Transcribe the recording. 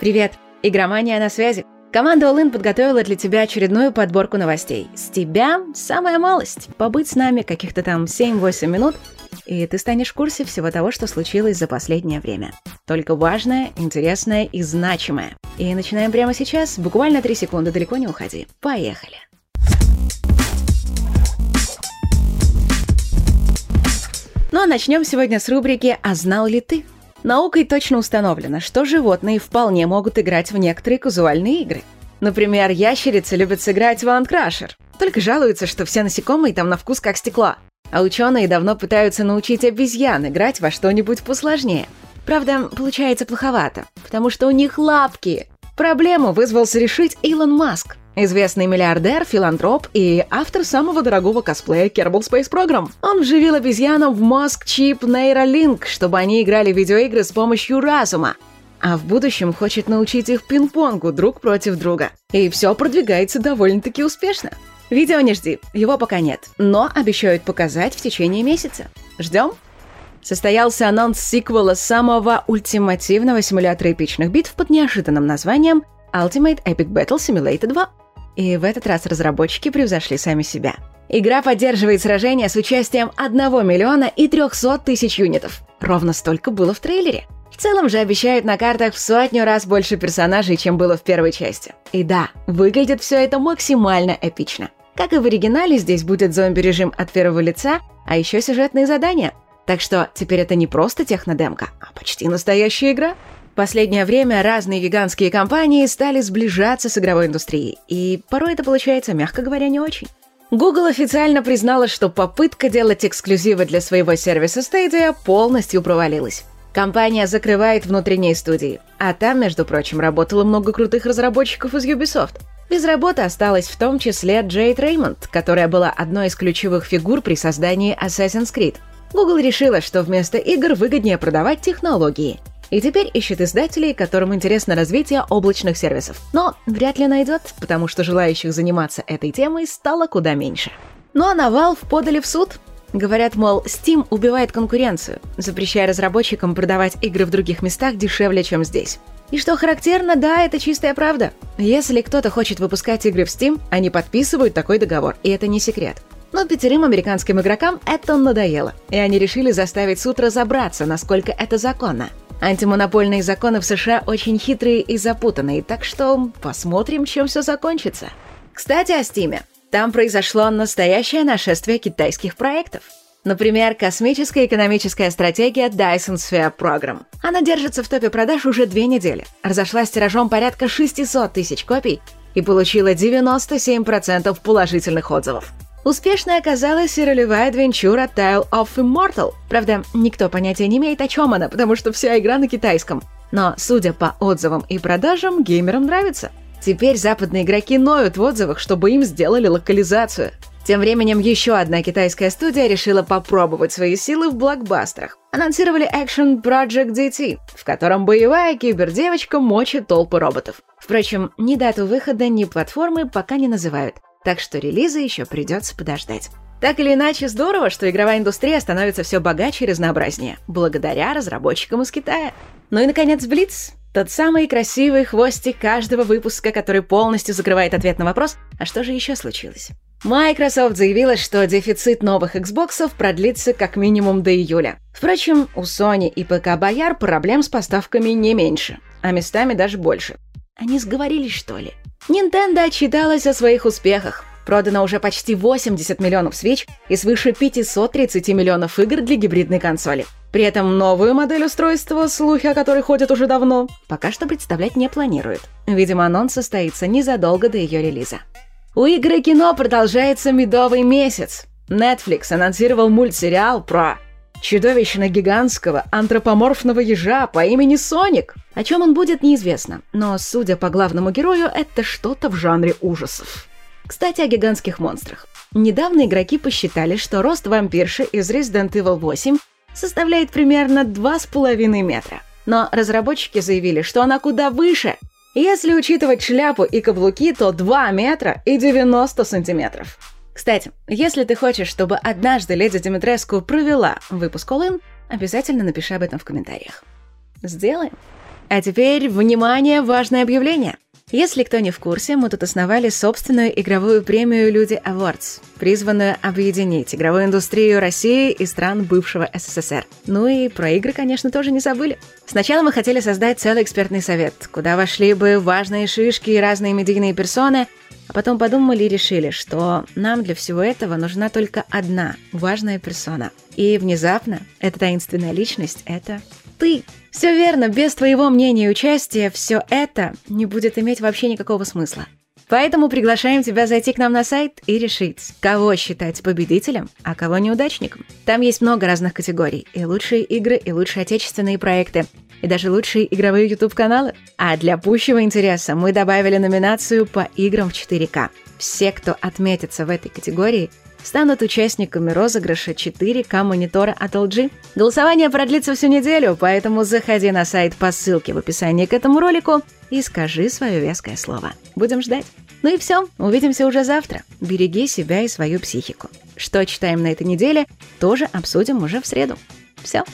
Привет! Игромания на связи. Команда All подготовила для тебя очередную подборку новостей. С тебя самая малость. Побыть с нами каких-то там 7-8 минут, и ты станешь в курсе всего того, что случилось за последнее время. Только важное, интересное и значимое. И начинаем прямо сейчас. Буквально 3 секунды, далеко не уходи. Поехали. Ну а начнем сегодня с рубрики «А знал ли ты?». Наукой точно установлено, что животные вполне могут играть в некоторые казуальные игры. Например, ящерицы любят сыграть в Анткрашер, только жалуются, что все насекомые там на вкус как стекла. А ученые давно пытаются научить обезьян играть во что-нибудь посложнее. Правда, получается плоховато, потому что у них лапки. Проблему вызвался решить Илон Маск. Известный миллиардер, филантроп и автор самого дорогого косплея Kerbal Space Program. Он вживил обезьянам в мозг чип Neuralink, чтобы они играли видеоигры с помощью разума. А в будущем хочет научить их пинг-понгу друг против друга. И все продвигается довольно-таки успешно. Видео не жди, его пока нет, но обещают показать в течение месяца. Ждем? Состоялся анонс сиквела самого ультимативного симулятора эпичных битв под неожиданным названием Ultimate Epic Battle Simulator 2. И в этот раз разработчики превзошли сами себя. Игра поддерживает сражения с участием 1 миллиона и 300 тысяч юнитов. Ровно столько было в трейлере. В целом же обещают на картах в сотню раз больше персонажей, чем было в первой части. И да, выглядит все это максимально эпично. Как и в оригинале, здесь будет зомби-режим от первого лица, а еще сюжетные задания. Так что теперь это не просто технодемка, а почти настоящая игра последнее время разные гигантские компании стали сближаться с игровой индустрией, и порой это получается, мягко говоря, не очень. Google официально признала, что попытка делать эксклюзивы для своего сервиса Stadia полностью провалилась. Компания закрывает внутренние студии, а там, между прочим, работало много крутых разработчиков из Ubisoft. Без работы осталась в том числе Джейд Реймонд, которая была одной из ключевых фигур при создании Assassin's Creed. Google решила, что вместо игр выгоднее продавать технологии – и теперь ищет издателей, которым интересно развитие облачных сервисов. Но вряд ли найдет, потому что желающих заниматься этой темой стало куда меньше. Ну а на Valve подали в суд. Говорят, мол, Steam убивает конкуренцию, запрещая разработчикам продавать игры в других местах дешевле, чем здесь. И что характерно, да, это чистая правда. Если кто-то хочет выпускать игры в Steam, они подписывают такой договор, и это не секрет. Но пятерым американским игрокам это надоело, и они решили заставить суд разобраться, насколько это законно. Антимонопольные законы в США очень хитрые и запутанные, так что посмотрим, чем все закончится. Кстати, о Стиме. Там произошло настоящее нашествие китайских проектов. Например, космическая экономическая стратегия Dyson Sphere Program. Она держится в топе продаж уже две недели. Разошлась тиражом порядка 600 тысяч копий и получила 97% положительных отзывов. Успешной оказалась и ролевая адвенчура Tale of Immortal. Правда, никто понятия не имеет, о чем она, потому что вся игра на китайском. Но, судя по отзывам и продажам, геймерам нравится. Теперь западные игроки ноют в отзывах, чтобы им сделали локализацию. Тем временем еще одна китайская студия решила попробовать свои силы в блокбастерах. Анонсировали Action Project DT, в котором боевая кибердевочка мочит толпы роботов. Впрочем, ни дату выхода, ни платформы пока не называют так что релиза еще придется подождать. Так или иначе, здорово, что игровая индустрия становится все богаче и разнообразнее, благодаря разработчикам из Китая. Ну и, наконец, Блиц. Тот самый красивый хвостик каждого выпуска, который полностью закрывает ответ на вопрос «А что же еще случилось?». Microsoft заявила, что дефицит новых Xbox продлится как минимум до июля. Впрочем, у Sony и ПК Бояр проблем с поставками не меньше, а местами даже больше. Они сговорились, что ли? Nintendo отчиталась о своих успехах. Продано уже почти 80 миллионов свеч и свыше 530 миллионов игр для гибридной консоли. При этом новую модель устройства, слухи о которой ходят уже давно, пока что представлять не планирует. Видимо, анонс состоится незадолго до ее релиза. У игры кино продолжается медовый месяц. Netflix анонсировал мультсериал про чудовищно-гигантского антропоморфного ежа по имени Соник. О чем он будет, неизвестно, но, судя по главному герою, это что-то в жанре ужасов. Кстати, о гигантских монстрах. Недавно игроки посчитали, что рост вампирши из Resident Evil 8 составляет примерно 2,5 метра. Но разработчики заявили, что она куда выше. Если учитывать шляпу и каблуки, то 2 метра и 90 сантиметров. Кстати, если ты хочешь, чтобы однажды леди Димитреску провела выпуск All обязательно напиши об этом в комментариях. Сделаем. А теперь, внимание, важное объявление. Если кто не в курсе, мы тут основали собственную игровую премию «Люди Awards», призванную объединить игровую индустрию России и стран бывшего СССР. Ну и про игры, конечно, тоже не забыли. Сначала мы хотели создать целый экспертный совет, куда вошли бы важные шишки и разные медийные персоны, а потом подумали и решили, что нам для всего этого нужна только одна важная персона. И внезапно эта таинственная личность — это ты. Все верно, без твоего мнения и участия все это не будет иметь вообще никакого смысла. Поэтому приглашаем тебя зайти к нам на сайт и решить, кого считать победителем, а кого неудачником. Там есть много разных категорий. И лучшие игры, и лучшие отечественные проекты, и даже лучшие игровые YouTube-каналы. А для пущего интереса мы добавили номинацию по играм в 4К. Все, кто отметится в этой категории, станут участниками розыгрыша 4К монитора от LG. Голосование продлится всю неделю, поэтому заходи на сайт по ссылке в описании к этому ролику и скажи свое веское слово. Будем ждать. Ну и все, увидимся уже завтра. Береги себя и свою психику. Что читаем на этой неделе, тоже обсудим уже в среду. Все,